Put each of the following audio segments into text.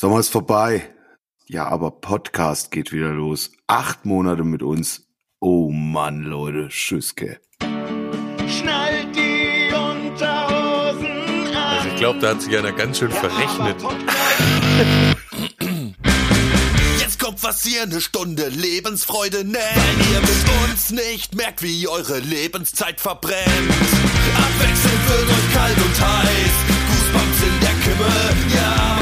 Sommer ist vorbei. Ja, aber Podcast geht wieder los. Acht Monate mit uns. Oh Mann, Leute, Tschüsske. Schnallt die Unterhosen an. Also ich glaube, da hat sich einer ganz schön verrechnet. Jetzt kommt was ihr eine Stunde Lebensfreude nennt. Weil ihr mit uns nicht merkt, wie eure Lebenszeit verbrennt. Abwechselnd wird euch kalt und heiß. Goosebumps in der Kimme. Ja.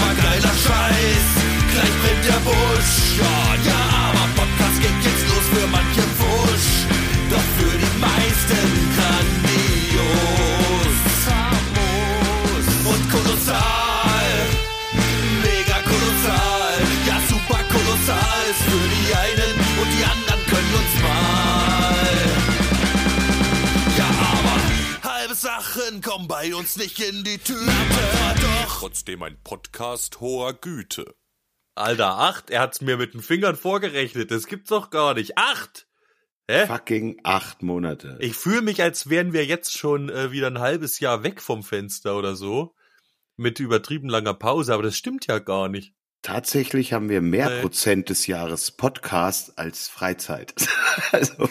Der Busch. Ja, aber Podcast geht jetzt los für manche Wusch. Doch für die meisten grandios. Und kolossal. Mega kolossal, ja super kolossal ist für die einen und die anderen können uns mal. Ja, aber halbe Sachen kommen bei uns nicht in die Tüte. Doch Trotzdem ein Podcast hoher Güte. Alter, acht? Er hat's mir mit den Fingern vorgerechnet. Das gibt's doch gar nicht. Acht! Hä? Fucking acht Monate. Ich fühle mich, als wären wir jetzt schon äh, wieder ein halbes Jahr weg vom Fenster oder so. Mit übertrieben langer Pause, aber das stimmt ja gar nicht. Tatsächlich haben wir mehr Nee. Prozent des Jahres Podcast als Freizeit. also,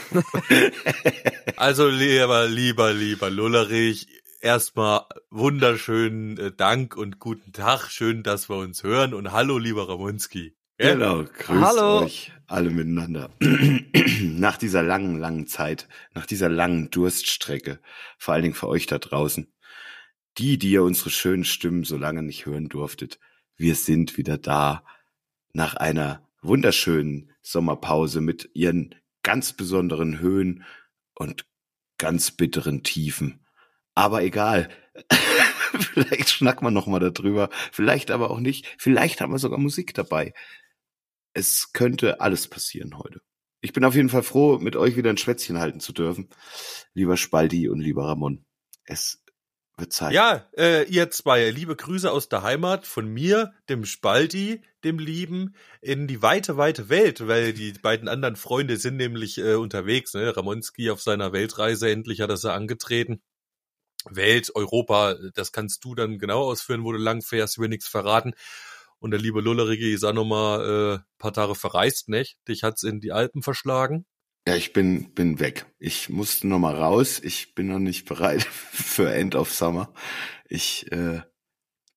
Also lieber, lieber, lieber Lullerich, erstmal wunderschönen äh, Dank und guten Tag. Schön, dass wir uns hören und hallo, lieber Ramonski. Gell? genau, grüßt Hallo. euch alle miteinander. nach dieser langen, langen Zeit, nach dieser langen Durststrecke, vor allen Dingen für euch da draußen, die, die ihr unsere schönen Stimmen so lange nicht hören durftet, wir sind wieder da nach einer wunderschönen Sommerpause mit ihren ganz besonderen Höhen und ganz bitteren Tiefen. Aber egal. vielleicht schnacken wir noch mal darüber, vielleicht aber auch nicht. Vielleicht haben wir sogar Musik dabei. Es könnte alles passieren heute. Ich bin auf jeden Fall froh, mit euch wieder ein Schwätzchen halten zu dürfen. Lieber Spaldi und lieber Ramon. Es wird Zeit. Ja, äh, ihr zwei, liebe Grüße aus der Heimat von mir, dem Spalti, dem Lieben, in die weite, weite Welt, weil die beiden anderen Freunde sind nämlich äh, unterwegs. Ne? Ramonski auf seiner Weltreise, endlich hat er sie angetreten. Welt, Europa, das kannst du dann genau ausführen, wo du lang fährst, will nichts verraten. Und der liebe Lullerige ist auch nochmal äh, paar Tage verreist, nicht? Dich hat's in die Alpen verschlagen. Ja, ich bin, bin weg. Ich musste noch mal raus. Ich bin noch nicht bereit für End of Summer. Ich äh,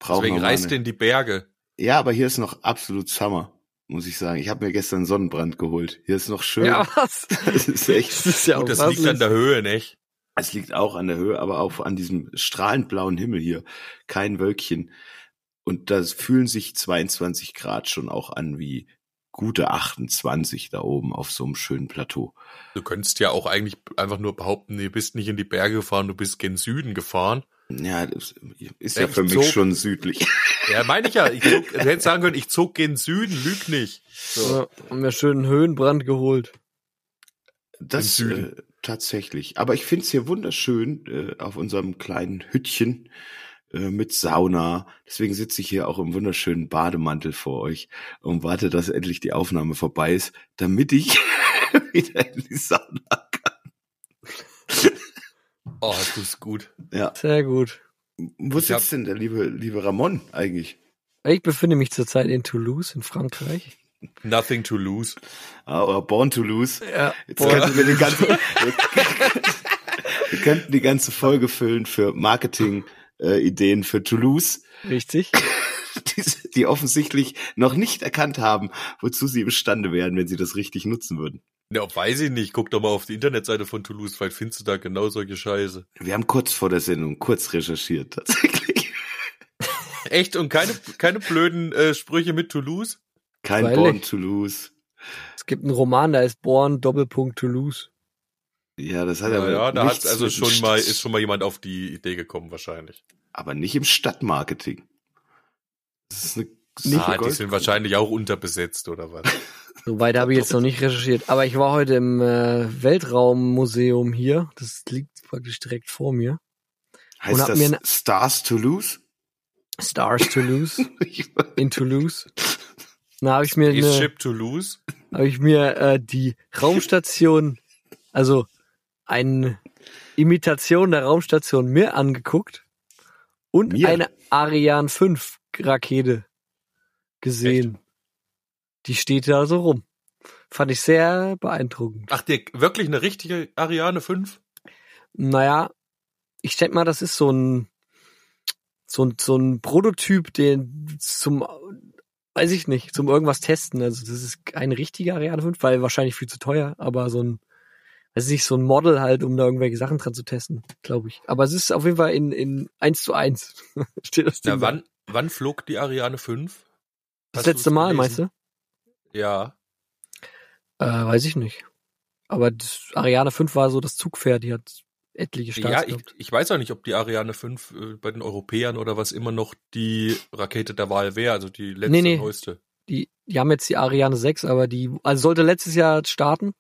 brauche Deswegen noch mal reist eine- du in die Berge. Ja, aber hier ist noch absolut Summer, muss ich sagen. Ich habe mir gestern Sonnenbrand geholt. Hier ist noch schön. Ja, was? Das ist echt. Das ist ja Gut, das liegt an der Höhe, nicht? Es liegt auch an der Höhe, aber auch an diesem strahlend blauen Himmel hier. Kein Wölkchen. Und das fühlen sich 22 Grad schon auch an wie gute 28 da oben auf so einem schönen Plateau. Du könntest ja auch eigentlich einfach nur behaupten, du bist nicht in die Berge gefahren, du bist gen Süden gefahren. Ja, das ist Ja, ja für ich mich zog- schon südlich. Ja, meine ich ja. Ich zog, du hättest sagen können, ich zog gen Süden, lüg nicht. So. Ja, haben wir schön einen Höhenbrand geholt. Das Im äh, Süden. Tatsächlich. Aber ich find's hier wunderschön äh, auf unserem kleinen Hüttchen äh, mit Sauna. Deswegen sitze ich hier auch im wunderschönen Bademantel vor euch und warte, dass endlich die Aufnahme vorbei ist, damit ich wieder in die Sauna kann. Oh, du ist gut. Ja. Sehr gut. Wo sitzt denn der liebe, liebe Ramon eigentlich? Ich befinde mich zurzeit in Toulouse in Frankreich. Nothing to lose. Ah, oder Born to Lose. Ja, Jetzt könnten wir, den ganzen, wir könnten die ganze Folge füllen für Marketing-Ideen für Toulouse. richtig. die, die offensichtlich noch nicht erkannt haben, wozu sie imstande wären, wenn sie das richtig nutzen würden. Ja, weiß ich nicht. Guck doch mal auf die Internetseite von Toulouse, vielleicht findest du da genau solche Scheiße. Wir haben kurz vor der Sendung kurz recherchiert, tatsächlich. Echt? Und keine, keine blöden äh, Sprüche mit Toulouse? Kein Freilich. Born Toulouse. Es gibt einen Roman, da ist Born Doppelpunkt Toulouse. Ja, das hat Ja, aber ja da hat also schon mal, St- ist schon mal jemand auf die Idee gekommen, wahrscheinlich. aber nicht im Stadtmarketing. Das ist eine Nicht ah, die sind wahrscheinlich auch unterbesetzt oder was? Soweit habe ich jetzt noch nicht recherchiert. Aber ich war heute im äh, Weltraummuseum hier. Das liegt praktisch direkt vor mir. Heißt das mir Stars Toulouse? Stars Toulouse. Ich- in Toulouse. Da habe ich mir eine, Spaceship Toulouse? habe ich mir äh, die Raumstation, also eine Imitation der Raumstation Mir angeguckt und Mir? eine Ariane 5 Rakete. gesehen. Die steht da so rum. Fand ich sehr beeindruckend. Ach, dir wirklich eine richtige Ariane 5? Naja, ich denke mal, das ist so ein, so ein, so ein Prototyp, den zum, weiß ich nicht, zum irgendwas testen. Also das ist keine richtige Ariane 5, weil wahrscheinlich viel zu teuer, aber so ein, weiß ich nicht, so ein Model halt, um da irgendwelche Sachen dran zu testen, glaube ich. Aber es ist auf jeden Fall in, in eins zu eins. Steht das Ding Ja, wann, wann flog die Ariane 5? Das Hast letzte Mal, meinst du? Ja. Äh, weiß ich nicht. Aber das Ariane 5 war so das Zugpferd, die hat etliche Starts Ja, ich, ich weiß auch nicht, ob die Ariane 5 äh, bei den Europäern oder was immer noch die Rakete der Wahl wäre, also die letzte Nee, nee. neueste. Die, die haben jetzt die Ariane 6, aber die, also sollte letztes Jahr starten,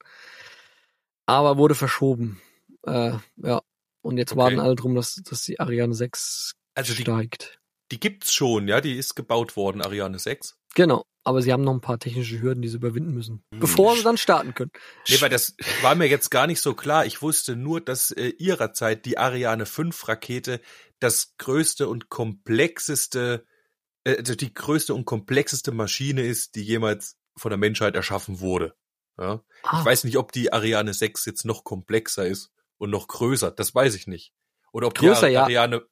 aber wurde verschoben. Äh, ja. Und jetzt Okay. warten alle drum, dass, dass die Ariane 6 Also die, steigt. Die gibt's schon, ja, die ist gebaut worden, Ariane 6. Genau. Aber sie haben noch ein paar technische Hürden, die sie überwinden müssen, Hm. bevor sie dann starten können. Nee, weil das war mir jetzt gar nicht so klar. Ich wusste nur, dass äh, ihrerzeit die Ariane 5 Rakete das größte und komplexeste, äh, also die größte und komplexeste Maschine ist, die jemals von der Menschheit erschaffen wurde. Ja? Ah, Ich weiß nicht, ob die Ariane 6 jetzt noch komplexer ist und noch größer. Das weiß ich nicht. Oder ob Größer, die. Ariane,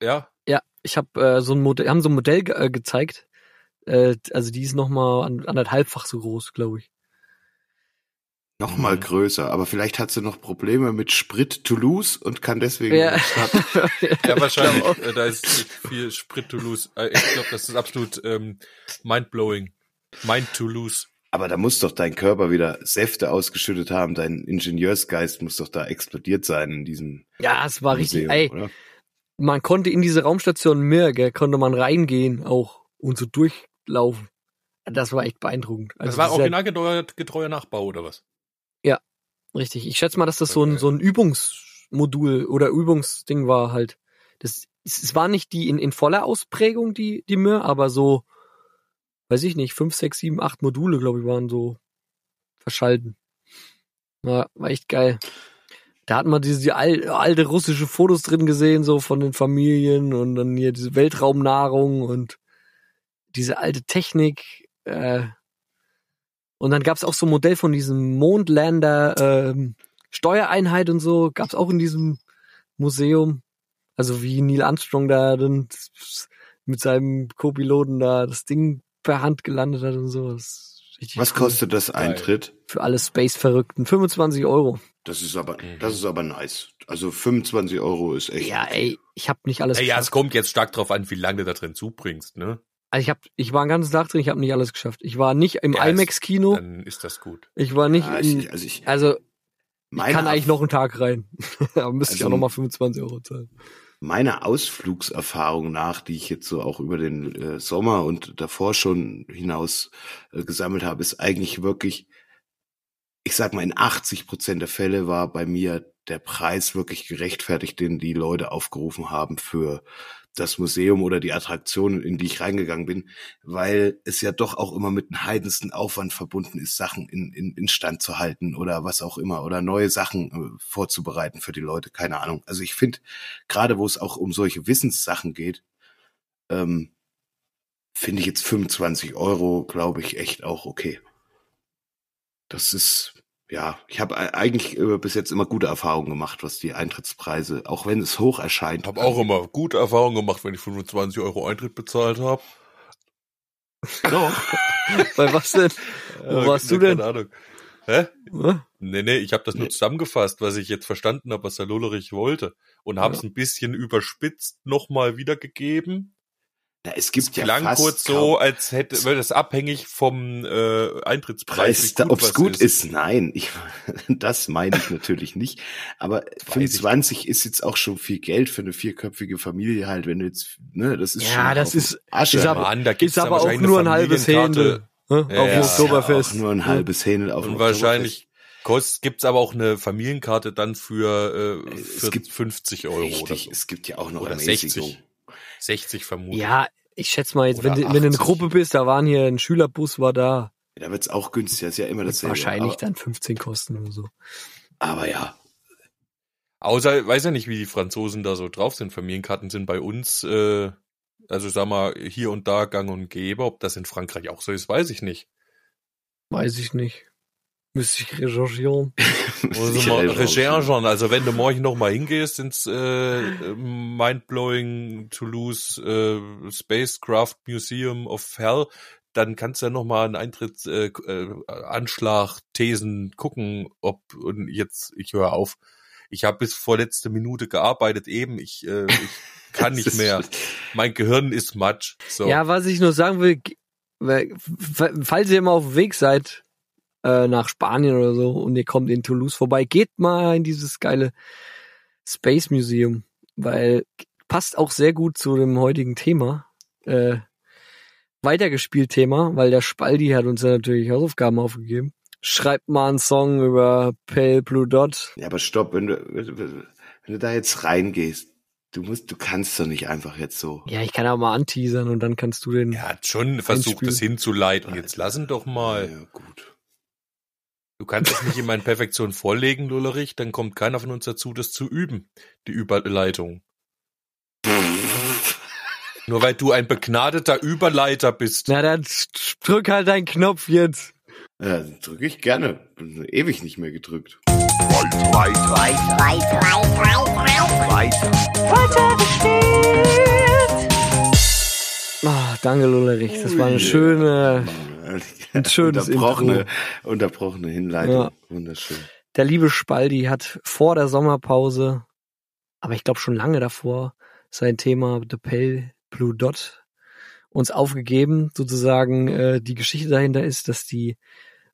ja, Ja, ich habe äh, so ein Modell, haben so ein Modell ge äh, gezeigt. Äh, also die ist noch mal an, anderthalbfach so groß, glaube ich. Noch mal Mhm. größer, aber vielleicht hat sie noch Probleme mit Sprit Toulouse und kann deswegen Ja. nicht starten. ja wahrscheinlich. äh, da ist viel Sprit to lose. Äh, ich glaube, das ist absolut ähm, mindblowing. Mind to lose. Aber da muss doch dein Körper wieder Säfte ausgeschüttet haben. Dein Ingenieursgeist muss doch da explodiert sein in diesem ja, es war richtig. Museum, Ey, oder? Man konnte in diese Raumstation Mir, gell, konnte man reingehen auch und so durchlaufen. Das war echt beeindruckend. Das Also war ist ja originalgetreuer getreuer Nachbau, oder was? richtig. Ich schätze mal, dass das so ein so ein Übungsmodul oder Übungsding war halt. Das es es war nicht die in, in voller Ausprägung die die Mir, aber so weiß ich nicht, fünf, sechs, sieben, acht Module, glaube ich, waren so verschalten. War, war echt geil. Da hat man diese die al- alte russische Fotos drin gesehen, so von den Familien und dann hier diese Weltraumnahrung und diese alte Technik. Äh, und dann gab's auch so ein Modell von diesem Mondlander ähm, Steuereinheit und so, gab's auch in diesem Museum. Also wie Neil Armstrong da dann mit seinem Co-Piloten da das Ding per Hand gelandet hat und so. Richtig Was cool. kostet das Eintritt? Für alle Space-Verrückten. 25 Euro. Das ist aber, Mhm. das ist aber nice. Also 25 Euro ist echt. Ja, ey, ich habe nicht alles Ey, ja, es kommt jetzt stark drauf an, wie lange du da drin zubringst, ne? Also ich hab, ich war einen ganzen Tag drin, ich habe nicht alles geschafft. Ich war nicht im Ja, IMAX-Kino. Dann ist das gut. Ich war nicht Ja, in, ich, also ich, also ich kann eigentlich noch einen Tag rein. Aber müsste ich Also- auch nochmal 25 Euro zahlen. Meiner Ausflugserfahrung nach, die ich jetzt so auch über den äh, Sommer und davor schon hinaus äh, gesammelt habe, ist eigentlich wirklich, ich sag mal, in 80 Prozent der Fälle war bei mir der Preis wirklich gerechtfertigt, den die Leute aufgerufen haben für das Museum oder die Attraktion, in die ich reingegangen bin, weil es ja doch auch immer mit einem heidensten Aufwand verbunden ist, Sachen in, in, in Stand zu halten oder was auch immer oder neue Sachen äh, vorzubereiten für die Leute, keine Ahnung. Also ich finde, gerade wo es auch um solche Wissenssachen geht, ähm, finde ich jetzt 25 Euro, glaube ich, echt auch okay. Das ist, ja, ich habe eigentlich äh, bis jetzt immer gute Erfahrungen gemacht, was die Eintrittspreise, auch wenn es hoch erscheint. Habe auch immer gute Erfahrungen gemacht, wenn ich 25 Euro Eintritt bezahlt habe. Doch. Bei was denn? Wo warst du denn? Keine Ahnung. Hä? Hm? Nee, nee, ich habe das nur zusammengefasst, was ich jetzt verstanden habe, was der Lullerich wollte. Und habe es ein bisschen überspitzt nochmal wiedergegeben. Na, es gibt ja Klang fast kurz kaum so, als hätte, wäre das abhängig vom äh, Eintrittspreis, ob es gut ist. Nein, ich, das meine ich natürlich nicht. Aber weiß ich 25 ist jetzt auch schon viel Geld für eine vierköpfige Familie halt, wenn du jetzt, ne, das ist Ja, schon ein das ist- Asche. ist aber- Mann, da gibt's Ist aber auch wahrscheinlich nur ein halbes. Händel. Ne? Ja, auf ja. dem Ist ja Oktoberfest. auch nur ein halbes Händel auf Und wahrscheinlich kost, gibt's aber auch eine Familienkarte dann für, äh, Es für gibt- 50 Euro oder Richtig, so. es gibt ja auch noch Oder Ermäßigung. 60. 60 vermutlich. Ja, ich schätze mal jetzt, Oder wenn du, wenn du eine 80. Gruppe bist, da waren hier ein Schülerbus, war da. Da wird's auch günstiger, ist ja immer dasselbe. wahrscheinlich aber, dann 15 kosten oder so. aber ja, Außer, weiß ja nicht, wie die Franzosen da so drauf sind. Familienkarten sind bei uns äh, Also sag mal, hier und da gang und gäbe. Ob das in Frankreich auch so ist, weiß ich nicht. Weiß ich nicht. Müsste ich recherchieren. Also mal recherchen. Also wenn du morgen noch mal hingehst ins äh, Mindblowing Toulouse äh, Spacecraft Museum of Hell, dann kannst du ja noch mal einen Eintritt äh, äh, Anschlag Thesen gucken, ob und jetzt ich höre auf. Ich habe bis vor letzte Minute gearbeitet eben. Ich, äh, ich kann nicht mehr. Mein Gehirn ist matsch. So. Ja, was ich nur sagen will, falls ihr mal auf dem Weg seid äh, nach Spanien oder so und ihr kommt in Toulouse vorbei, geht mal in dieses geile Space Museum, weil passt auch sehr gut zu dem heutigen Thema. Äh, weitergespielt Thema, weil der Spaldi hat uns ja natürlich Hausaufgaben aufgegeben. Schreibt mal einen Song über Pale Blue Dot. Ja, aber stopp, wenn du, wenn du da jetzt reingehst, du musst, du kannst doch nicht einfach jetzt so. Ja, ich kann auch mal anteasern und dann kannst du den. Er hat schon versucht, das hinzuleiten. Jetzt lassen doch mal. Ja, gut. Du kannst es nicht in meinen Perfektion vorlegen, Lullerich, dann kommt keiner von uns dazu, das zu üben, die Überleitung. Nur weil du ein begnadeter Überleiter bist. Na dann drück halt deinen Knopf jetzt. Ja, drücke ich gerne. Bin ewig nicht mehr gedrückt. Ah, danke Lullerich, das war eine schöne, Ein schönes unterbrochene, Intro. unterbrochene Hinleitung. Ja. Wunderschön. der liebe Spaldi hat vor der Sommerpause, aber ich glaube schon lange davor, sein Thema The Pale Blue Dot uns aufgegeben. Sozusagen äh, die Geschichte dahinter ist, dass die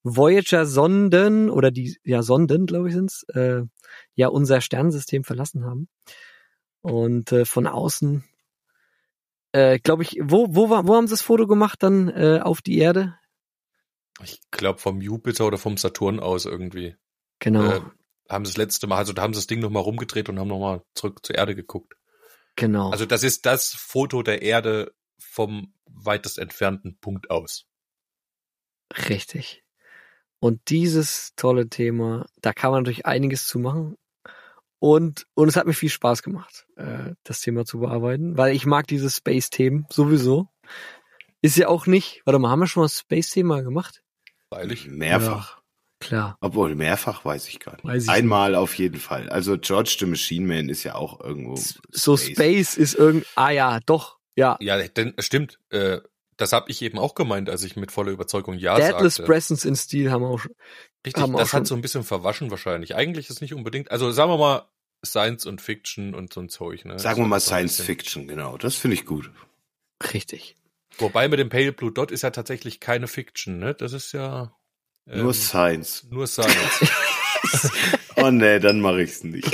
Voyager-Sonden oder die ja Sonden, glaube ich, sind's, äh, ja unser Sternensystem verlassen haben und äh, von außen, äh, glaube ich, wo wo wo haben sie das Foto gemacht dann äh, auf die Erde? Ich glaube vom Jupiter oder vom Saturn aus irgendwie. Genau, Äh, haben sie das letzte Mal, also da haben sie das Ding nochmal rumgedreht und haben nochmal zurück zur Erde geguckt. genau. Also das ist das Foto der Erde vom weitest entfernten Punkt aus. Richtig. Und dieses tolle Thema, da kann man natürlich einiges zu machen. Und, und es hat mir viel Spaß gemacht, äh, das Thema zu bearbeiten, weil ich mag diese Space-Themen sowieso. Ist ja auch nicht, warte mal, haben wir schon mal das Space-Thema gemacht? Freilich. Mehrfach. Klar. Obwohl, mehrfach weiß ich gar nicht. Weiß ich Einmal auf jeden Fall. Also George the Machine Man ist ja auch irgendwo. So Space ist irgend, ah ja, doch, ja. Ja, denn stimmt. Äh, das habe ich eben auch gemeint, als ich mit voller Überzeugung ja Deadless sagte. Presence in Steel haben wir auch schon. Richtig, haben das auch hat so ein bisschen verwaschen wahrscheinlich. Eigentlich ist nicht unbedingt, also sagen wir mal Science und Fiction und so ein Zeug. Ne? Sagen wir So- mal so Science. Fiction, genau. Das finde ich gut. Richtig. Wobei mit dem Pale Blue Dot ist ja tatsächlich keine Fiction, ne? Das ist ja ähm, Nur Science. nur Science. Oh nee, dann mache ich's nicht.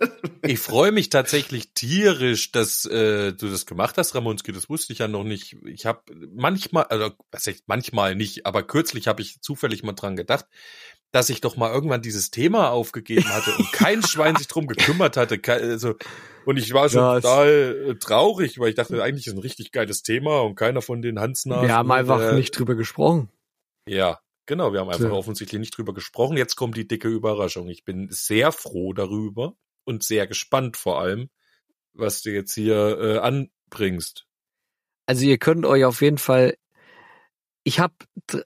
ich freue mich tatsächlich tierisch, dass äh, du das gemacht hast, Ramonski. Das wusste ich ja noch nicht. Ich habe manchmal, also was heißt manchmal nicht, aber kürzlich habe ich zufällig mal dran gedacht, dass ich doch mal irgendwann dieses Thema aufgegeben hatte und kein Schwein sich drum gekümmert hatte. Also, und ich war schon Ja, total äh, traurig, weil ich dachte, eigentlich ist ein richtig geiles Thema und keiner von den Hansnasen. Wir haben einfach äh, nicht drüber gesprochen. Ja, genau. Wir haben einfach Ja. offensichtlich nicht drüber gesprochen. Jetzt kommt die dicke Überraschung. Ich bin sehr froh darüber und sehr gespannt vor allem, was du jetzt hier äh, anbringst. Also ihr könnt euch auf jeden Fall. Ich habe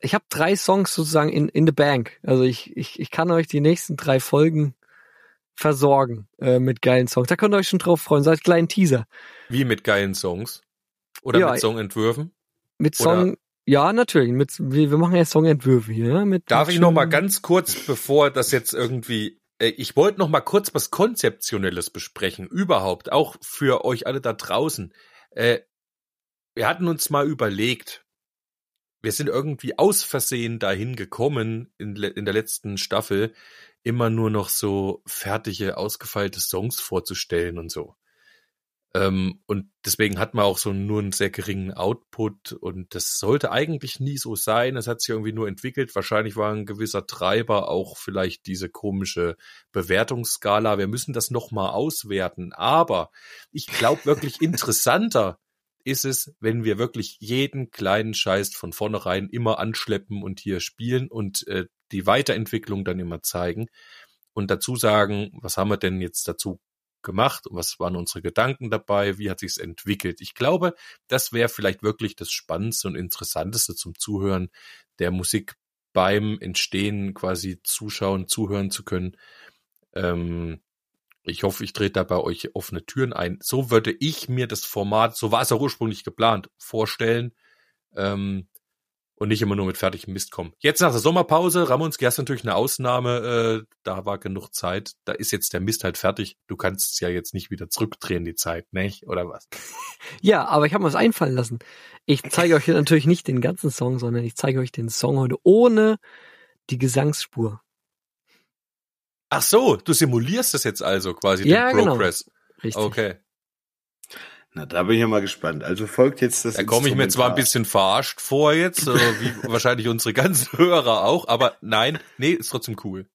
ich hab drei Songs sozusagen in, in the bank. Also ich, ich, ich kann euch die nächsten drei Folgen versorgen äh, mit geilen Songs. Da könnt ihr euch schon drauf freuen. So als kleinen Teaser. Wie mit geilen Songs. Oder Ja, mit Songentwürfen. Mit Oder- Song. Ja, natürlich. Mit, wir, wir machen ja Songentwürfe hier. Mit, Darf mit ich noch mal ganz kurz, bevor das jetzt irgendwie, ich wollte noch mal kurz was Konzeptionelles besprechen, überhaupt, auch für euch alle da draußen. Äh, wir hatten uns mal überlegt, wir sind irgendwie aus Versehen dahin gekommen in, in der letzten Staffel, immer nur noch so fertige, ausgefeilte Songs vorzustellen und so. Ähm, und deswegen hat man auch so nur einen sehr geringen Output und das sollte eigentlich nie so sein. Es hat sich irgendwie nur entwickelt. Wahrscheinlich war ein gewisser Treiber auch vielleicht diese komische Bewertungsskala. Wir müssen das nochmal auswerten. Aber ich glaube wirklich interessanter ist es, wenn wir wirklich jeden kleinen Scheiß von vornherein immer anschleppen und hier spielen und äh, die Weiterentwicklung dann immer zeigen und dazu sagen, was haben wir denn jetzt dazu gemacht und was waren unsere Gedanken dabei, wie hat sich's entwickelt. Ich glaube, das wäre vielleicht wirklich das Spannendste und Interessanteste zum Zuhören der Musik beim Entstehen quasi zuschauen, zuhören zu können. Ähm, ich hoffe, ich trete da bei euch offene Türen ein. So würde ich mir das Format, so war es auch ursprünglich geplant, vorstellen. Ähm, und nicht immer nur mit fertigem Mist kommen. Jetzt nach der Sommerpause, Ramonski hast natürlich eine Ausnahme, äh, da war genug Zeit, da ist jetzt der Mist halt fertig. Du kannst es ja jetzt nicht wieder zurückdrehen, die Zeit, nicht? Oder was? Ja, aber ich habe mir was einfallen lassen. Ich zeige euch natürlich nicht den ganzen Song, sondern ich zeige euch den Song heute ohne die Gesangsspur. Ach so, du simulierst das jetzt also quasi, Ja, den genau. Progress. Richtig. Okay. Na, da bin ich ja mal gespannt. Also folgt jetzt das Da komme ich mir zwar ein bisschen verarscht vor jetzt, äh, wie wahrscheinlich unsere ganzen Hörer auch, aber nein, nee, ist trotzdem cool.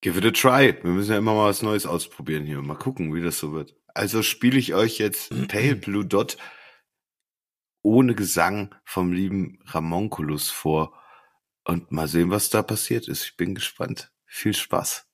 Give it a try. Wir müssen ja immer mal was Neues ausprobieren hier. Mal gucken, wie das so wird. Also spiele ich euch jetzt Pale Blue Dot ohne Gesang vom lieben Ramonculus vor. Und mal sehen, was da passiert ist. Ich bin gespannt. Viel Spaß.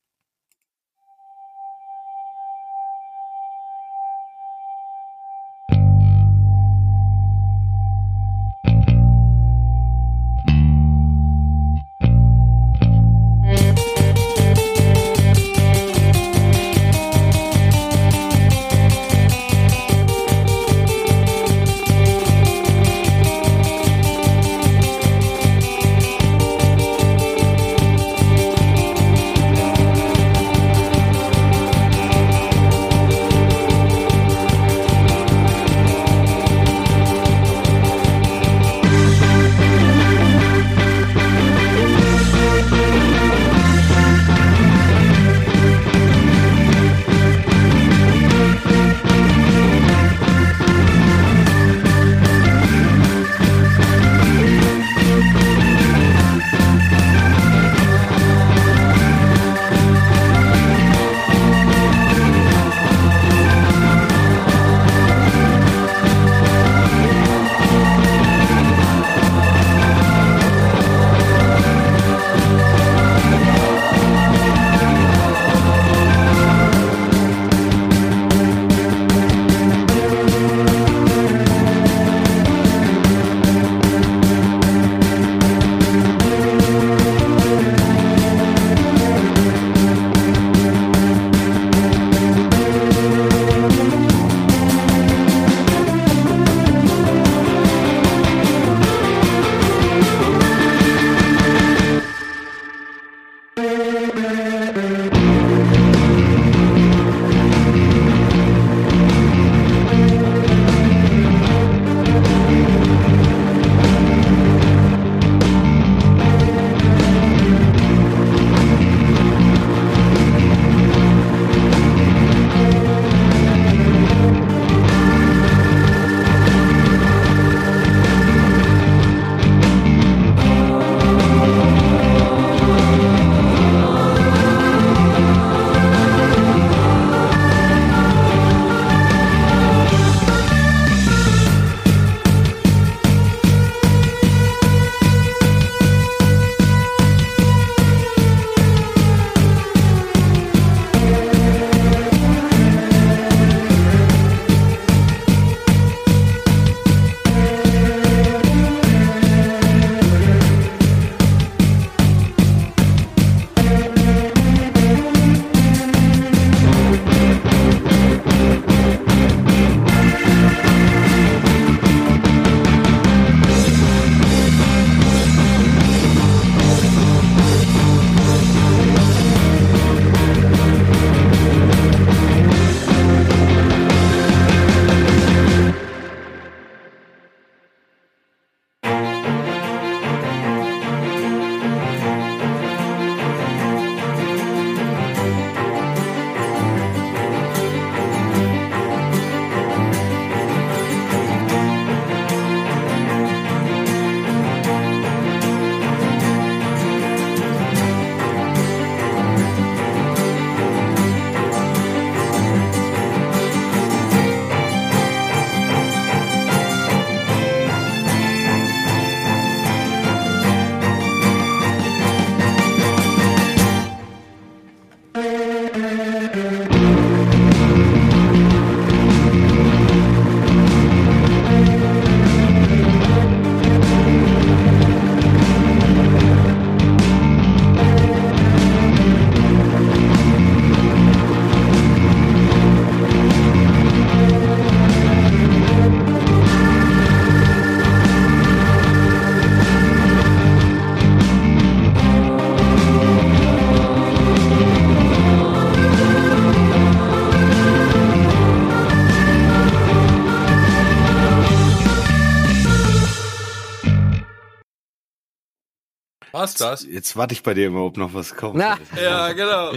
War's das? Jetzt warte ich bei dir immer, ob noch was kommt. Na. Ja, genau.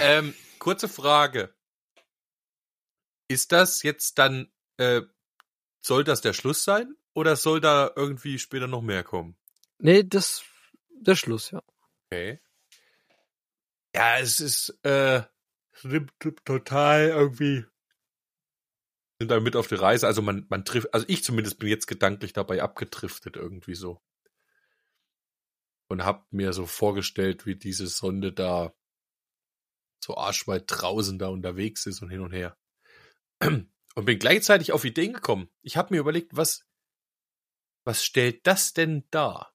ähm, kurze Frage. Ist das jetzt dann, äh, soll das der Schluss sein? Oder soll da irgendwie später noch mehr kommen? Nee, das, der Schluss, ja. Okay. Ja, es ist, äh, es nimmt total irgendwie, sind da mit auf die Reise. Also man, man trifft, also ich zumindest bin jetzt gedanklich dabei abgedriftet irgendwie so. Und hab mir so vorgestellt, wie diese Sonde da so arschweit draußen da unterwegs ist und hin und her. Und bin gleichzeitig auf Ideen gekommen. Ich habe mir überlegt, was, was stellt das denn dar?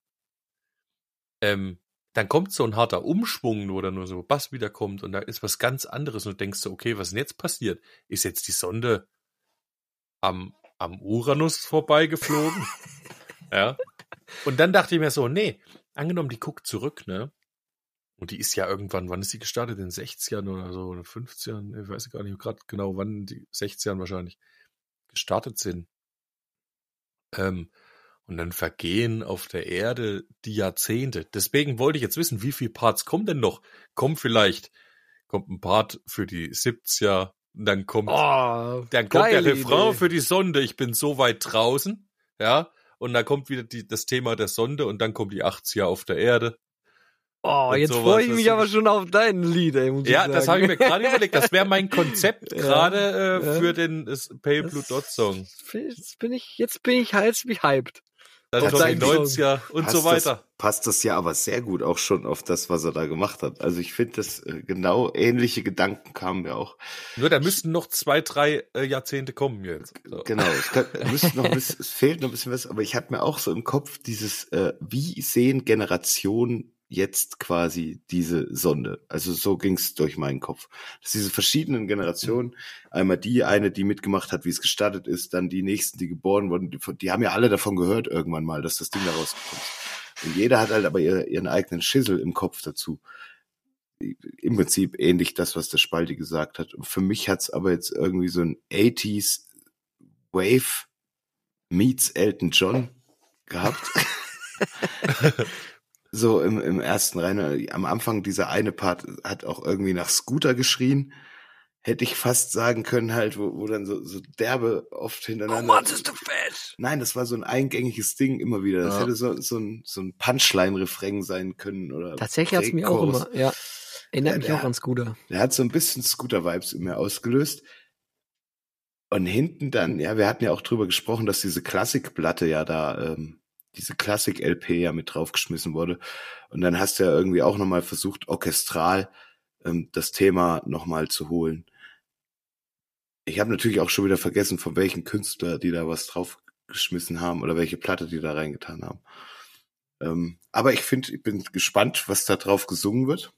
Ähm, dann kommt so ein harter Umschwung, wo dann nur so Bass wiederkommt und da ist was ganz anderes und du denkst so, okay, was ist denn jetzt passiert? Ist jetzt die Sonde am, am Uranus vorbeigeflogen? ja. Und dann dachte ich mir so, nee, angenommen, die guckt zurück, ne? Und die ist ja irgendwann, wann ist sie gestartet? In den 60ern oder so, oder 50ern? Ich weiß gar nicht gerade genau, wann die 60ern wahrscheinlich gestartet sind. Ähm, und dann vergehen auf der Erde die Jahrzehnte. Deswegen wollte ich jetzt wissen, wie viele Parts kommen denn noch? Kommt vielleicht, kommt ein Part für die 70er, und dann kommt, Oh, dann kommt der Refrain Idee. für die Sonde, ich bin so weit draußen, ja, und dann kommt wieder die, das Thema der Sonde und dann kommen die 80er auf der Erde. Oh, jetzt sowas, freue ich mich aber schon auf dein Lied, ey, muss Ja, ich das sagen. habe ich mir gerade überlegt. Das wäre mein Konzept Ja, gerade äh, ja. für den das Pale Blue Das- Dot Song. Jetzt bin ich, jetzt bin ich halt mich hyped. Dann kommen die deinen 90er und passt so weiter. Das, passt das ja aber sehr gut auch schon auf das, was er da gemacht hat. Also ich finde, dass äh, genau ähnliche Gedanken kamen mir auch. Nur da müssten noch zwei, drei äh, Jahrzehnte kommen jetzt. So. Genau, es, kann, noch ein bisschen, es fehlt noch ein bisschen was, aber ich hatte mir auch so im Kopf dieses, äh, wie sehen Generationen jetzt quasi diese Sonde? Also so ging's durch meinen Kopf. Dass diese verschiedenen Generationen, einmal die eine, die mitgemacht hat, wie es gestartet ist, dann die nächsten, die geboren wurden, die, die haben ja alle davon gehört irgendwann mal, dass das Ding da rausgekommen ist. Und jeder hat halt aber ihr, ihren eigenen Schissel im Kopf dazu. Im Prinzip ähnlich das, was der Spalti gesagt hat. Und für mich hat's aber jetzt irgendwie so ein 80s Wave meets Elton John gehabt. so im, im ersten Rennen. Am Anfang dieser eine Part hat auch irgendwie nach Scooter geschrien. Hätte ich fast sagen können, halt, wo, wo dann so, so derbe oft hintereinander. du fett? Nein, das war so ein eingängiges Ding immer wieder. Das Ja. hätte so, so ein, so ein Punchline-Refrain sein können oder. Tatsächlich hat's mich auch immer, ja. Erinnert Ja, mich der- auch an Scooter. Der hat so ein bisschen Scooter-Vibes in mir ausgelöst. Und hinten dann, ja, wir hatten ja auch drüber gesprochen, dass diese Klassikplatte ja da, ähm, diese Klassik-LP ja mit draufgeschmissen wurde. Und dann hast du ja irgendwie auch nochmal versucht, orchestral ähm, das Thema nochmal zu holen. Ich habe natürlich auch schon wieder vergessen, von welchen Künstler die da was draufgeschmissen haben oder welche Platte die da reingetan haben. Ähm, aber ich finde, ich bin gespannt, was da drauf gesungen wird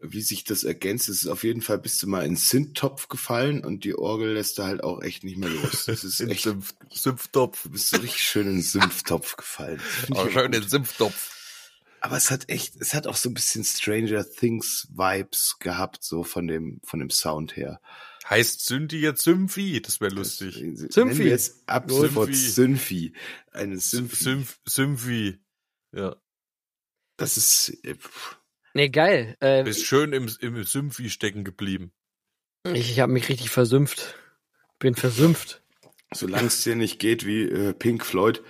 wie sich das ergänzt. Es ist auf jeden Fall bist du mal in Synth-Topf gefallen und die Orgel lässt da halt auch echt nicht mehr los. Das ist In echt, Sümpf, Sümpftopf. du bist so richtig schön in den Sümpftopf gefallen. Aber schön den Sümpftopf. Aber es hat echt, es hat auch so ein bisschen Stranger Things Vibes gehabt, so von dem, von dem Sound her. Heißt Synthi jetzt Symphi? Das wäre lustig. Symphi. jetzt ab Symphi. sofort Symphi. Eine Symphi. Symph, Symphi. Ja. Das ist, äh, pff, Nee, geil. Äh, Bist schön im, im Symphi stecken geblieben. ich ich habe mich richtig versümpft. Bin versümpft. solange es dir nicht geht wie äh, Pink Floyd,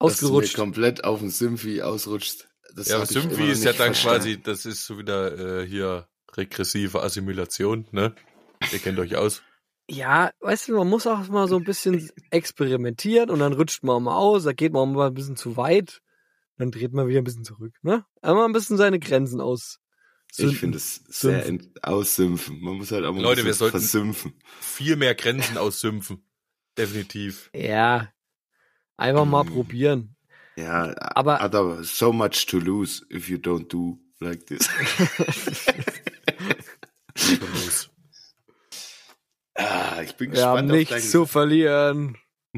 Ausgerutscht. dass du komplett auf den Symphi ausrutscht. Das Ja, Symphi ist ja dann verstanden. quasi, das ist so wieder äh, hier regressive Assimilation, ne? Ihr kennt euch aus. Ja, weißt du, man muss auch mal so ein bisschen experimentieren und dann rutscht man auch mal aus, da geht man auch mal ein bisschen zu weit, dann dreht man wieder ein bisschen zurück, ne? Einmal ein bisschen seine Grenzen aus. Ich finde es sehr aussümpfen. Man muss halt auch mal Leute, wir sollten- versümpfen. Viel mehr Grenzen aussümpfen. Definitiv. Ja. Einfach mal Mm. probieren. Ja, Aber- aber so much to lose if you don't do like this. Los. ah, ich bin Wir haben gespannt auf nichts zu verlieren,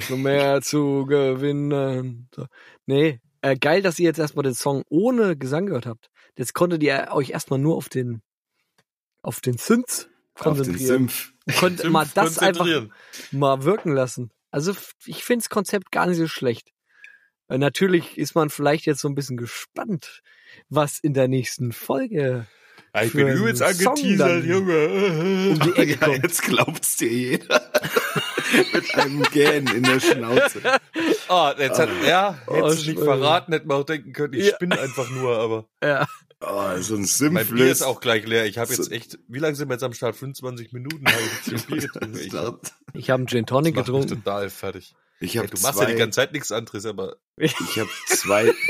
nur mehr zu gewinnen. So. Nee, äh, geil, dass ihr jetzt erstmal den Song ohne Gesang gehört habt. Jetzt konntet ihr euch erstmal nur auf den auf den Synth auf den konzentrieren. Sympf. Konntet mal das einfach konzentrieren. mal wirken lassen. Also ich find's Konzept gar nicht so schlecht. Äh, Natürlich ist man vielleicht jetzt so ein bisschen gespannt, was in der nächsten Folge Ich für bin übelst angeteasert, Junge. um die Ecke Ja, jetzt glaubt's dir jeder. Mit einem Gähn in der Schnauze. Ah, jetzt hat, ja, Oh, hättest du nicht verraten, hätten wir auch denken können, ich Ja. spinne einfach nur, aber Ja. Oh, so ein mein Simples. Bier ist auch gleich leer. Ich habe jetzt echt, wie lange sind wir jetzt am Start? 25 Minuten habe ich jetzt Bier getrunken. Ich Ich, mach Ich habe einen Gin Tonic getrunken. total fertig. ich Ey, habe du machst ja die zwei, ganze Zeit nichts anderes, aber ich habe zwei,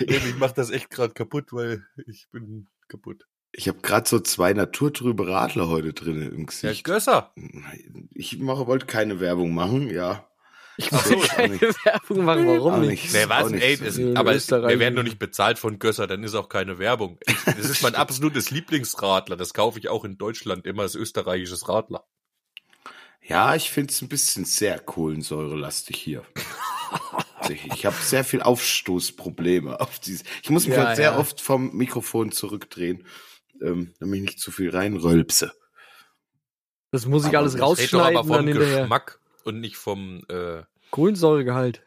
ich mach das echt gerade kaputt, weil ich bin kaputt. Ich habe gerade so zwei naturtrübe Radler heute drin im Ja, Gesicht. Gösser. ich mache, wollte keine Werbung machen, ja. Ich so, wollte keine. Werbung machen, warum Auch nicht? nicht. Nee, was? Ey, das, Äh, aber wir Österreich- werden doch nicht bezahlt von Gösser, dann ist auch keine Werbung. Ich, das ist mein absolutes Lieblingsradler. Das kaufe ich auch in Deutschland immer als österreichisches Radler. Ja, ich finde es ein bisschen sehr kohlensäurelastig hier. ich ich habe sehr viel Aufstoßprobleme auf diese. Ich muss mich Ja, halt sehr ja. oft vom Mikrofon zurückdrehen, ähm, damit ich nicht zu viel reinrölpse. Das muss ich Aber alles rausschneiden aber dann vom hinterher. Geschmack und nicht vom, äh, Kohlensäuregehalt.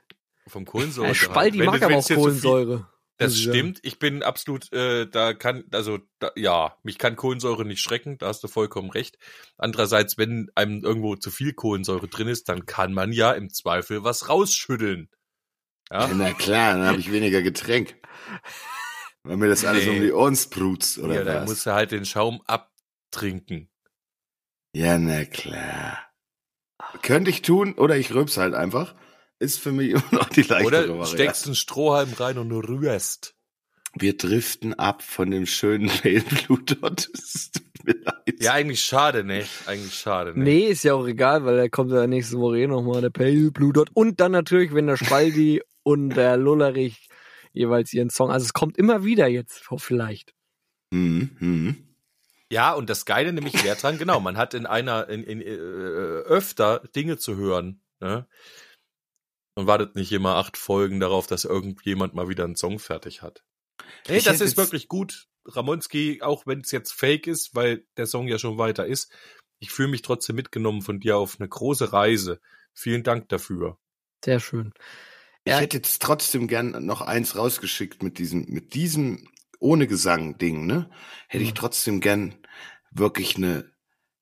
vom Kohlensäure. Ja, Spalti Wenn mag du- aber auch Kohlensäure. Das stimmt. Ich bin absolut, äh, da kann, also da, ja, mich kann Kohlensäure nicht schrecken. Da hast du vollkommen recht. Andererseits, wenn einem irgendwo zu viel Kohlensäure drin ist, dann kann man ja im Zweifel was rausschütteln. Ja, Ja, na klar, dann habe ich weniger Getränk. Weil mir das alles Nee. um die Ohren sprutzt, oder ja da was? musst du halt den Schaum abtrinken. Ja, na klar. Könnte ich tun, oder ich rülpse halt einfach. Ist für mich immer noch die leichtere Oder Variante. steckst einen Strohhalm rein und rührst. Wir driften ab von dem schönen Pale Blue Dot. Ja, eigentlich schade, ne? Eigentlich schade, ne? Nee, ist ja auch egal, weil da kommt ja nächste Woche eh nochmal der Pale Blue Dot. Und dann natürlich, wenn der Spaldi und der Lullerich jeweils ihren Song. Also es kommt immer wieder jetzt, vielleicht. Mhm, mhm. Ja, und das Geile nämlich wäre dran, genau, man hat in einer, in, in, äh, öfter Dinge zu hören, ne? Und wartet nicht immer acht Folgen darauf, dass irgendjemand mal wieder einen Song fertig hat. Ich das ist wirklich gut. Ramonski, auch wenn es jetzt fake ist, weil der Song ja schon weiter ist, ich fühle mich trotzdem mitgenommen von dir auf eine große Reise. Vielen Dank dafür. Sehr schön. Ich Ja. hätte jetzt trotzdem gern noch eins rausgeschickt mit diesem, mit diesem ohne Gesang Ding, ne? Hätte ich Mhm. trotzdem gern wirklich eine,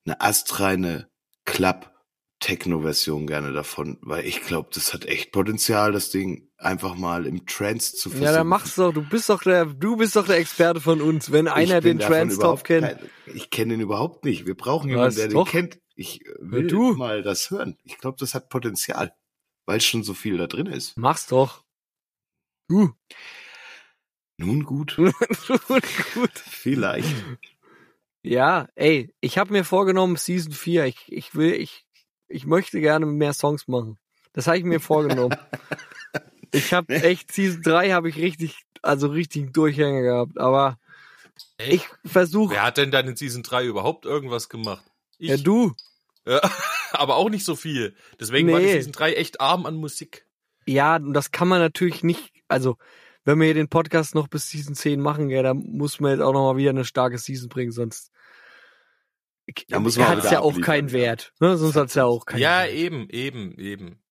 eine astreine Club Techno Version gerne davon, weil ich glaube, das hat echt Potenzial, das Ding einfach mal im Trance zu versuchen. Ja, dann mach's doch. Du bist doch der, du bist doch der Experte von uns. Wenn einer Ich den Trans Top kennt. kein- ich kenne ihn überhaupt nicht. Wir brauchen jemanden, der doch? den kennt. Ich will du. mal das hören. Ich glaube, das hat Potenzial, weil schon so viel da drin ist. Mach's doch. Du. Nun gut, Gut. vielleicht. Ja, ey, ich habe mir vorgenommen, Season 4, ich, ich will, ich, ich möchte gerne mehr Songs machen. Das habe ich mir vorgenommen. ich habe echt, Season 3 habe ich richtig, also richtig Durchhänger gehabt, aber ich versuche, Wer hat denn dann in Season 3 überhaupt irgendwas gemacht? Ich. ja du, aber auch nicht so viel. Deswegen war die Nee. Season 3 echt arm an Musik. ja, und das kann man natürlich nicht, also, wenn wir hier den Podcast noch bis Season 10 machen, ja, dann muss man jetzt auch noch mal wieder eine starke Season bringen, sonst Da muss man auch hat's ja auch keinen. Wert, ne? sonst hat's ja auch keinen Ja, Wert. eben, eben, eben.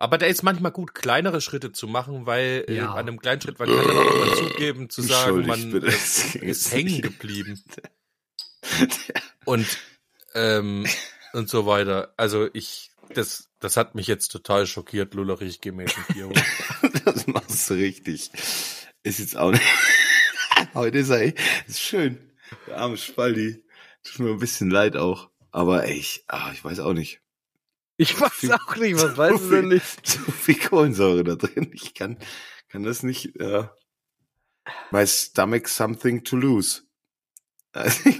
Aber da ist manchmal gut, kleinere Schritte zu machen, weil äh, Ja. an einem kleinen Schritt, man kann dann auch zugeben, zu sagen, man bitte. äh, ist hängen geblieben. Und, ähm, und so weiter. Also ich, das, das hat mich jetzt total schockiert, Lullerich gemäß dem Bier holen. Das machst du richtig. Ist jetzt auch nicht. Heute ist er echt, ist schön. Der arme Spaldi. Tut mir ein bisschen leid auch. Aber ey, ich, ah, ich weiß auch nicht. Ich weiß auch nicht, was weißt du denn nicht? So viel Kohlensäure da drin. Ich kann, kann das nicht, äh, my stomach something to lose. Also,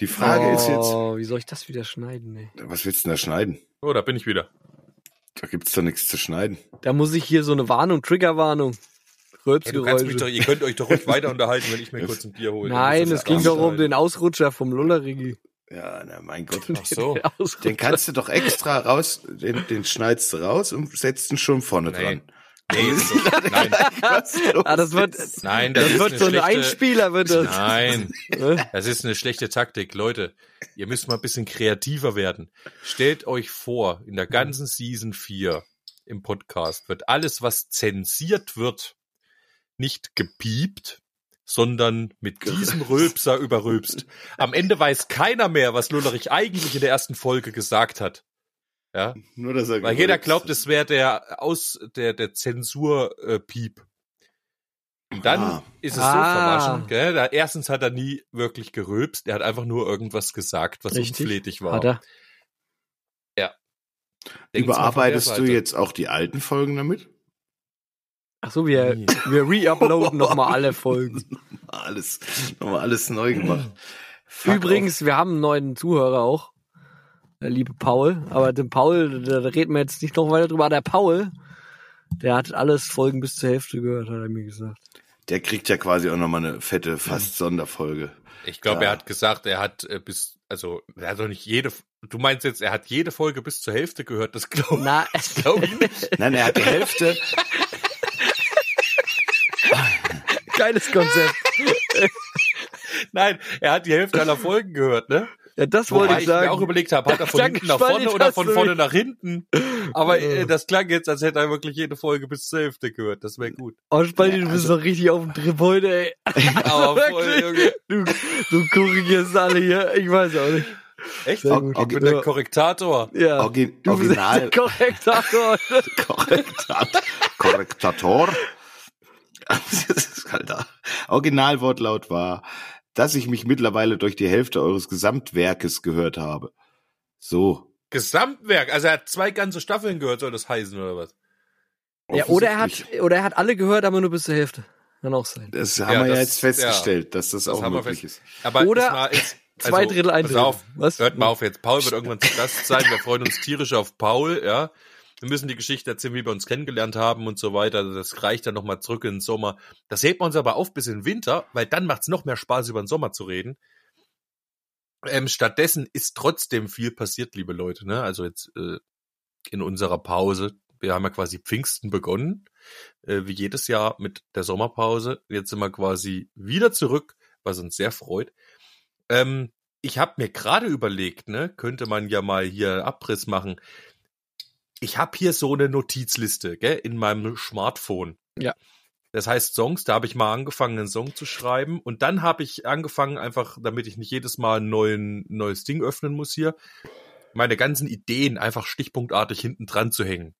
Die Frage ist jetzt, Oh, wie soll ich das wieder schneiden, ey? was willst du denn da schneiden? Oh, da bin ich wieder. Da gibt's doch nichts zu schneiden. Da muss ich hier so eine Warnung, Triggerwarnung. Hey, doch, Rülpsgeräusche. ihr könnt euch doch ruhig weiter unterhalten, wenn ich mir kurz ein Bier hole. Nein, es ging doch um den Ausrutscher vom Lullerigi. Ja, na mein Gott. Ach so. Den kannst du doch extra raus, den, den schneidest du raus und setzt ihn schon vorne Nee. dran. Nee, so, nein, Ah, das wird, ist? nein, das, das ist wird eine so ein schlechte, Einspieler, wird das. Nein, Ne? das ist eine schlechte Taktik, Leute. Ihr müsst mal ein bisschen kreativer werden. Stellt euch vor, in der ganzen Season 4 im Podcast wird alles, was zensiert wird, nicht gepiept, sondern mit diesem Rülpser überrülpst. Am Ende weiß keiner mehr, was Lullerich eigentlich in der ersten Folge gesagt hat. Ja, Nur, dass er weil jeder glaubt, es wäre der aus der der Zensur äh, Piep. Und dann Ah. ist es so Ah. verwaschen. Gell? Da, erstens hat er nie wirklich gerülpst. Er hat einfach nur irgendwas gesagt, was Richtig. unflätig war. Hat er. Von der Überarbeitest du jetzt auch die alten Folgen damit? Ach so, wir, Nee. wir re-uploaden nochmal alle Folgen. Alles, nochmal alles neu gemacht. Fuck Übrigens, wir haben einen neuen Zuhörer auch. Der liebe Paul. Aber den Paul, da da reden wir jetzt nicht noch weiter drüber. Aber Der Paul, der hat alles Folgen bis zur Hälfte gehört, hat er mir gesagt. Der kriegt ja quasi auch nochmal eine fette, fast Sonderfolge. Ich glaube, Ja. er hat gesagt, er hat äh, bis, also er hat doch nicht jede. Du meinst jetzt, er hat jede Folge bis zur Hälfte gehört? Das glaube Na, glaub ich nicht. Nein, er hat die Hälfte, geiles Konzept. Nein, er hat die Hälfte aller Folgen gehört, ne? Ja, das wollte Wobei ich ich mir sagen. auch überlegt habe, hat er von hinten nach vorne oder von vorne nach hinten? Aber äh, das klang jetzt, als hätte er wirklich jede Folge bis zur Hälfte gehört. Das wäre gut. Oh, Spaldi, Ja, du bist also- doch richtig auf dem Trip heute, ey. Aber voll, Wirklich? Junge. Du, du korrigierst alle hier. Ich weiß auch nicht. Echt? Sehr gut. Ich bin der Korrektator. Ja. Orgi du bist Original, der Korrektator. Korrektat, Korrektator. Das ist Alter. Originalwortlaut war, dass ich mich mittlerweile durch die Hälfte eures Gesamtwerkes gehört habe. So. Gesamtwerk. Also er hat zwei ganze Staffeln gehört, soll das heißen, oder was? Ja, oder er hat, oder er hat alle gehört, aber nur bis zur Hälfte. Kann auch sein. Das haben Ja, wir ja das- jetzt festgestellt, dass das, Das auch möglich ist. Aber Oder es war jetzt, Zwei also, Drittel, ein pass Drittel. auf, Was? Hört mal auf jetzt. Paul wird irgendwann zu Gast sein. Wir freuen uns tierisch auf Paul, ja. Wir müssen die Geschichte erzählen, wie wir uns kennengelernt haben und so weiter. Das reicht dann nochmal zurück in den Sommer. Das hebt man uns aber auf bis in den Winter, weil dann macht's noch mehr Spaß, über den Sommer zu reden. Ähm, stattdessen ist trotzdem viel passiert, liebe Leute. Ne? Also jetzt äh, in unserer Pause. Wir haben ja quasi Pfingsten begonnen, äh, wie jedes Jahr mit der Sommerpause. Jetzt sind wir quasi wieder zurück, was uns sehr freut. Ähm, ich habe mir gerade überlegt, ne, könnte man ja mal hier Abriss machen. Ich habe hier so eine Notizliste, gell, in meinem Smartphone. Ja. Das heißt Songs, da habe ich mal angefangen, einen Song zu schreiben und dann habe ich angefangen, einfach, damit ich nicht jedes Mal ein neuen, neues Ding öffnen muss hier, meine ganzen Ideen einfach stichpunktartig hinten dran zu hängen.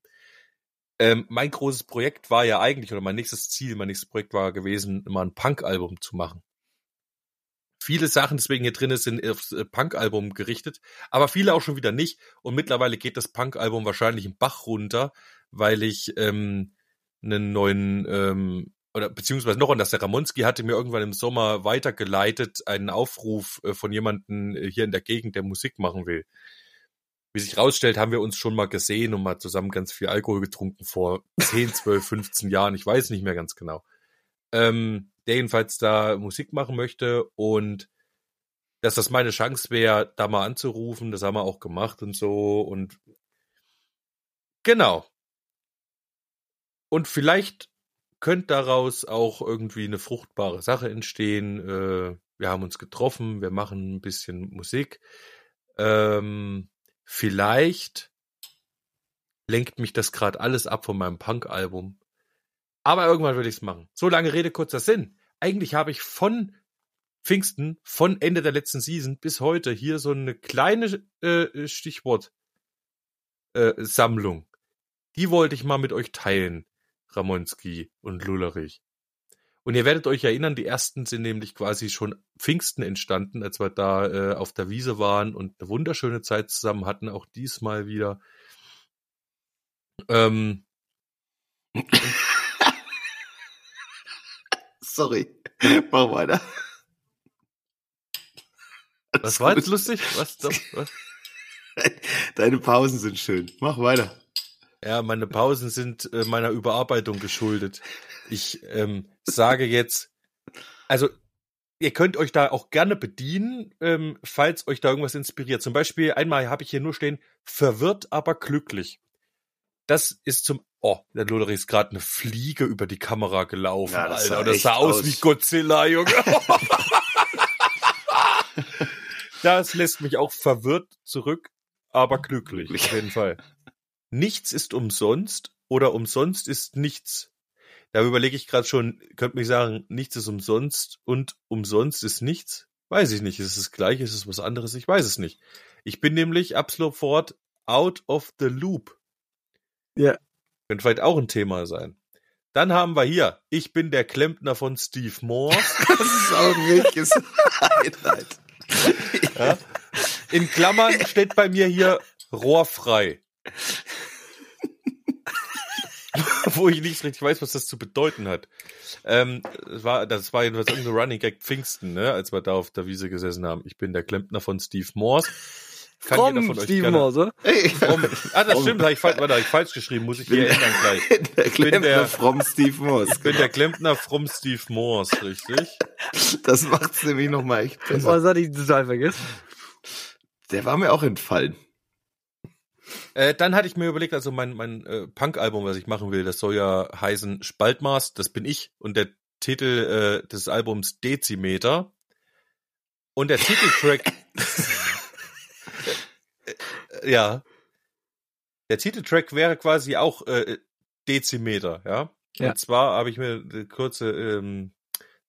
Ähm, mein großes Projekt war ja eigentlich, oder mein nächstes Ziel, mein nächstes Projekt war gewesen, mal ein Punk-Album zu machen viele Sachen deswegen hier drin sind aufs äh, Punk-Album gerichtet, aber viele auch schon wieder nicht. Und mittlerweile geht das Punk-Album wahrscheinlich im Bach runter, weil ich ähm, einen neuen ähm, oder beziehungsweise noch anders, der Ramonski hatte mir irgendwann im Sommer weitergeleitet einen Aufruf äh, von jemandem äh, hier in der Gegend, der Musik machen will. Wie sich rausstellt, haben wir uns schon mal gesehen und mal zusammen ganz viel Alkohol getrunken vor 10, 12, 15 Jahren. Ich weiß nicht mehr ganz genau. Ähm, der jedenfalls da Musik machen möchte und dass das meine Chance wäre, da mal anzurufen. Das haben wir auch gemacht und so und genau. Und vielleicht könnte daraus auch irgendwie eine fruchtbare Sache entstehen. Äh, wir haben uns getroffen, wir machen ein bisschen Musik. Ähm, vielleicht lenkt mich das gerade alles ab von meinem Punk-Album. Aber irgendwann will ich es machen. So lange Rede, kurzer Sinn. Eigentlich habe ich von Pfingsten, von Ende der letzten Season bis heute hier so eine kleine äh, Stichwort äh. Die wollte ich mal mit euch teilen, Ramonski und Lullerich. Und ihr werdet euch erinnern, die ersten sind nämlich quasi schon Pfingsten entstanden, als wir da äh, auf der Wiese waren und eine wunderschöne Zeit zusammen hatten, auch diesmal wieder. Ähm, Sorry. Mach weiter. was war jetzt lustig? Was, was? Deine Pausen sind schön. Mach weiter. Ja, meine Pausen sind äh, meiner Überarbeitung geschuldet. Ich ähm, sage jetzt, also ihr könnt euch da auch gerne bedienen, ähm, falls euch da irgendwas inspiriert. Zum Beispiel einmal habe ich hier nur stehen, verwirrt, aber glücklich. Das ist zum Oh, der Lotterie ist gerade eine Fliege über die Kamera gelaufen, Ja, das sah Alter. Und das sah aus aus. wie Godzilla, Junge. das lässt mich auch verwirrt zurück, aber glücklich, Glücklich. auf jeden Fall. Nichts ist umsonst oder umsonst ist nichts. Da überlege ich gerade schon, könnte mich sagen, nichts ist umsonst und umsonst ist nichts. Weiß ich nicht. Ist es das gleiche? Ist es was anderes? Ich weiß es nicht. Ich bin nämlich ab sofort out of the loop. Ja. Könnte vielleicht auch ein Thema sein. Dann haben wir hier, ich bin der Klempner von Steve Moore. Das ist auch ein richtiges Highlight. Ja. In Klammern steht bei mir hier rohrfrei. Wo ich nicht richtig weiß, was das zu bedeuten hat. Ähm, das war, das war jedenfalls irgendein Running Gag Pfingsten, ne, als wir da auf der Wiese gesessen haben. Ich bin der Klempner von Steve Morse. Kann jeder From von euch Steven Morse. Hey, From, ah, das stimmt, hab ich, falsch- warte, hab ich falsch geschrieben, muss ich hier ändern gleich. der bin Klempner der- from Steve Moss. Ich bin der Klempner from Steve Morse, richtig? Das macht's nämlich nochmal echt besser. Was hatte ich total vergessen? Der war mir auch entfallen. Äh, dann hatte ich mir überlegt, also mein, mein äh, Punk-Album, was ich machen will, das soll ja heißen Spaltmaß, das bin ich. Und der Titel äh, des Albums Dezimeter. Und der Titeltrack. äh, ja. Der Titeltrack wäre quasi auch äh, Dezimeter, ja. Ja. Und zwar habe ich mir eine kurze ähm,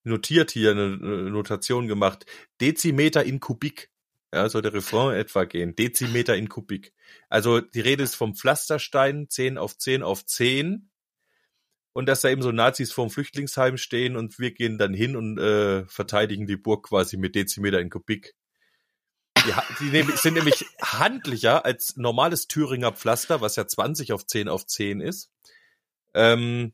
notiert hier eine, eine Notation gemacht. Dezimeter in Kubik. Ja, soll der Refrain etwa gehen. Dezimeter in Kubik. Also die Rede ist vom Pflasterstein, 10 auf 10 auf 10. Und dass da eben so Nazis vorm Flüchtlingsheim stehen und wir gehen dann hin und äh, verteidigen die Burg quasi mit Dezimeter in Kubik. Die, die sind nämlich handlicher als normales Thüringer Pflaster, was ja 20 auf 10 auf 10 ist. Ähm,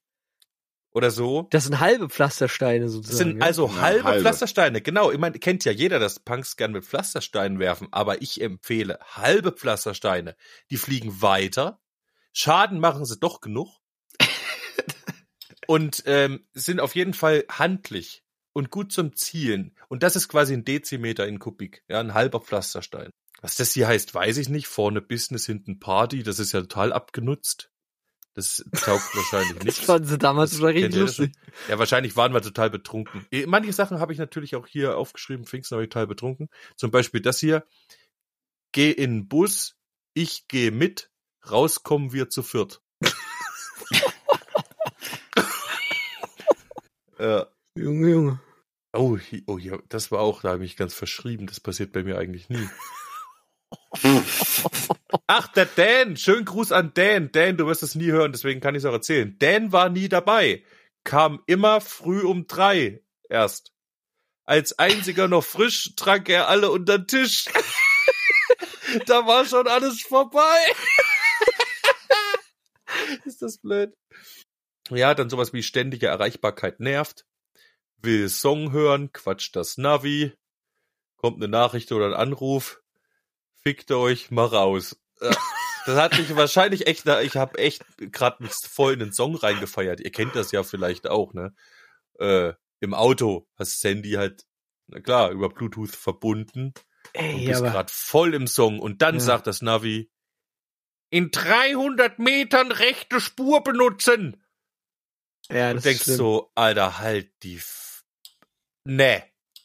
oder so. Das sind halbe Pflastersteine Das sozusagen. sind ja? also Ja, halbe, halbe. Pflastersteine. Genau, ich meine, kennt ja jeder, dass Punks gern mit Pflastersteinen werfen, aber ich empfehle halbe Pflastersteine. Die fliegen weiter. Schaden machen sie doch genug. und ähm, sind auf jeden Fall handlich und gut zum Zielen. Und das ist quasi ein Dezimeter in Kubik. Ja, ein halber Pflasterstein. Was das hier heißt, weiß ich nicht. Vorne Business, hinten Party. Das ist ja total abgenutzt. Das taugt wahrscheinlich das nicht. fanden sie damals Das richtig lustig. Ja, wahrscheinlich waren wir total betrunken. Manche Sachen habe ich natürlich auch hier aufgeschrieben, Pfingsten habe ich total betrunken. Zum Beispiel das hier. Geh in den Bus, ich gehe mit, rauskommen wir zu viert. äh, Junge, Junge. oh, oh ja, das war auch, da habe ich mich ganz verschrieben. Das passiert bei mir eigentlich nie. Ach, der Dan. Schönen Gruß an Dan. Dan, du wirst es nie hören, deswegen kann ich es auch erzählen. Dan war nie dabei. Kam immer früh um drei erst. Als einziger noch frisch trank er alle unter den Tisch. da war schon alles vorbei. Ist das blöd? Ja, dann sowas wie ständige Erreichbarkeit nervt. Will Song hören, quatscht das Navi. Kommt eine Nachricht oder ein Anruf. Fickt euch mal raus. Äh, Das hat mich wahrscheinlich echt, ich habe echt gerade voll in den Song reingefeiert. Ihr kennt das ja vielleicht auch, ne? Äh, Im Auto hast das Handy halt, na klar, über Bluetooth verbunden und Ey, bist aber gerade voll im Song. Und dann Ja. sagt das Navi, in 300 Metern rechte Spur benutzen. ja, Und das denkst ist schlimm. so, Alter, halt die. Nee,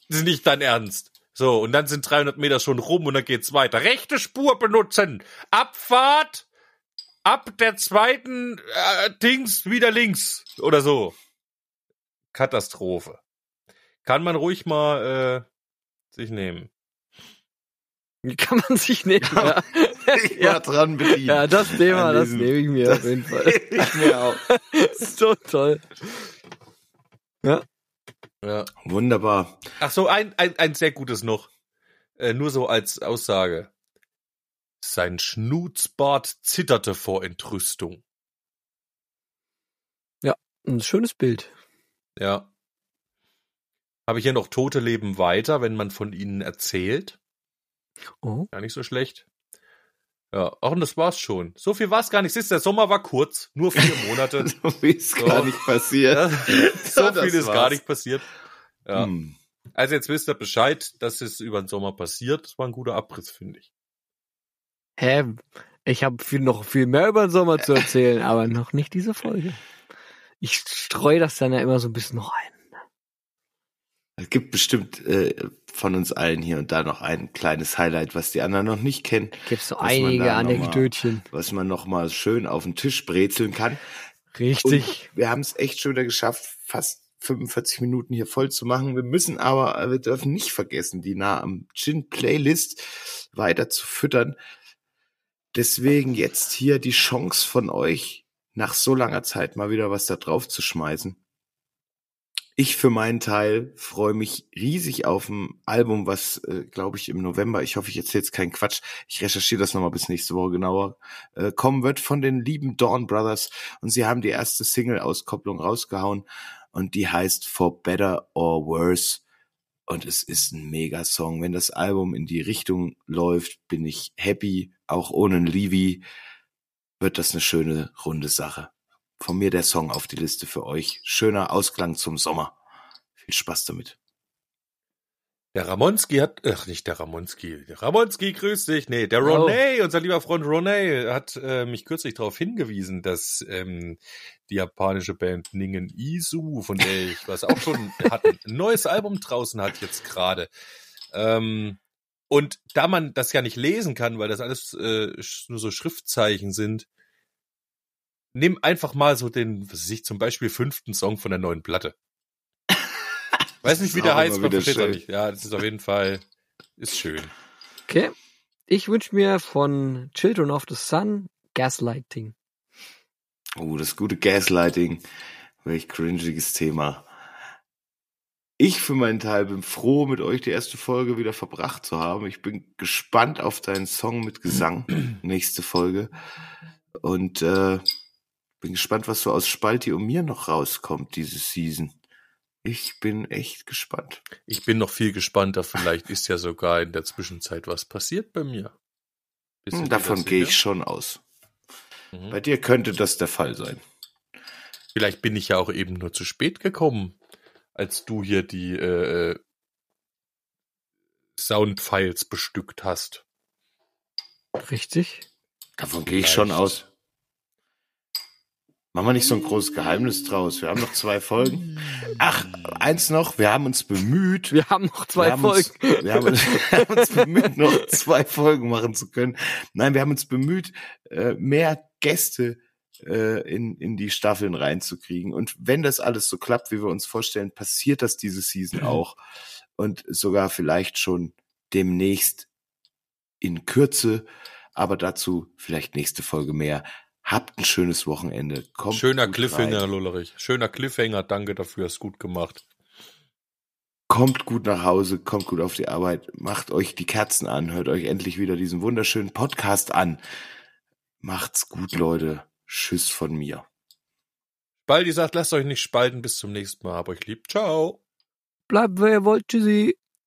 das ist nicht dein Ernst. So, und dann sind 300 Meter schon rum und dann geht's weiter. Rechte Spur benutzen. Abfahrt. Ab der zweiten äh, Dings wieder links. Oder so. Katastrophe. Kann man ruhig mal äh, sich nehmen. Kann man sich nehmen? Ja, Ich war dran bedient. ja das Thema, das nehme ich mir auf jeden Fall. Ich mir auch. so toll. Ja. Wunderbar. Ach so, ein, ein, ein sehr gutes noch. Äh, nur so als Aussage. Sein Schnutzbart zitterte vor Entrüstung. Ein schönes Bild. Ja. Habe ich hier noch Tote leben weiter, wenn man von ihnen erzählt. Oh. Gar nicht so schlecht. Ja, auch und das war's schon. So viel war's gar nicht. Siehst, du, der Sommer war kurz, nur vier Monate. So wie es So. gar nicht passiert. Ja, so Ja, viel ist war's. gar nicht passiert. Ja. Hm. Also jetzt wisst ihr Bescheid, dass es über den Sommer passiert. Das war ein guter Abriss, finde ich. Hä? Ich habe viel, noch viel mehr über den Sommer zu erzählen, aber noch nicht diese Folge. Ich streue das dann ja immer so ein bisschen noch ein. Es gibt bestimmt äh, von uns allen hier und da noch ein kleines Highlight, was die anderen noch nicht kennen, Gibt's so einige Anekdötchen. was man noch mal schön auf den Tisch brezeln kann. Richtig. Und wir haben es echt schon wieder geschafft, fast 45 Minuten hier voll zu machen. Wir müssen aber, äh, wir dürfen nicht vergessen, die nah am Gin Playlist weiter zu füttern. Deswegen jetzt hier die Chance von euch, nach so langer Zeit mal wieder was da drauf zu schmeißen. Ich für meinen Teil freue mich riesig auf ein Album, was, äh, glaube ich, im November, ich hoffe, ich erzähle jetzt keinen Quatsch, ich recherchiere das nochmal bis nächste Woche genauer, äh, kommen wird von den lieben Dawn Brothers. Und sie haben die erste Single-Auskopplung rausgehauen und die heißt For Better or Worse. Und es ist ein Mega-Song. Wenn das Album in die Richtung läuft, bin ich happy. Auch ohne Levi wird das eine schöne, runde Sache. Von mir der Song auf die Liste für euch. Schöner Ausklang zum Sommer. Viel Spaß damit. Der Ramonski hat, ach nicht der Ramonski, der Ramonski, grüß dich. Nee, der. Ronay, unser lieber Freund Ronay, hat äh, mich kürzlich darauf hingewiesen, dass ähm, die japanische Band Ningen Isu, von der ich was auch schon hatten, ein neues Album draußen hat jetzt gerade. Ähm, und da man das ja nicht lesen kann, weil das alles äh, nur so Schriftzeichen sind, nimm einfach mal so den, was weiß ich, zum Beispiel fünften Song von der neuen Platte. Weiß nicht, wie der heißt, man versteht auch nicht. Ja, das ist auf jeden Fall, ist schön. Okay. Ich wünsche mir von Children of the Sun Gaslighting. Oh, das gute Gaslighting. Welch cringiges Thema. Ich für meinen Teil bin froh, mit euch die erste Folge wieder verbracht zu haben. Ich bin gespannt auf deinen Song mit Gesang, nächste Folge. Und äh, bin gespannt, was so aus Spalti und mir noch rauskommt diese Season. Ich bin echt gespannt. Ich bin noch viel gespannter. Vielleicht ist ja sogar in der Zwischenzeit was passiert bei mir. Hm, Davon da gehe ich schon aus. Mhm. Bei dir könnte das der Fall sein. Vielleicht bin ich ja auch eben nur zu spät gekommen, als du hier die äh, Soundfiles bestückt hast. Richtig? Davon gehe ich schon aus. Machen wir nicht so ein großes Geheimnis draus. Wir haben noch zwei Folgen. Ach, eins noch. Wir haben uns bemüht. Wir haben noch zwei wir Folgen. Uns, wir, haben uns, wir haben uns bemüht, noch zwei Folgen machen zu können. Nein, wir haben uns bemüht, äh, mehr Gäste äh, in, in die Staffeln reinzukriegen. Und wenn das alles so klappt, wie wir uns vorstellen, passiert das diese Season auch. Und sogar vielleicht schon demnächst in Kürze. Aber dazu vielleicht nächste Folge mehr. Habt ein schönes Wochenende. Kommt Schöner Cliffhanger, rein. Lullerich. Schöner Cliffhanger. Danke dafür. Hast gut gemacht. Kommt gut nach Hause, kommt gut auf die Arbeit, macht euch die Kerzen an, hört euch endlich wieder diesen wunderschönen Podcast an. Macht's gut, Leute. Tschüss von mir. Baldi sagt, lasst euch nicht spalten. Bis zum nächsten Mal. Hab euch lieb. Ciao. Bleibt, wer ihr wollt. Tschüssi.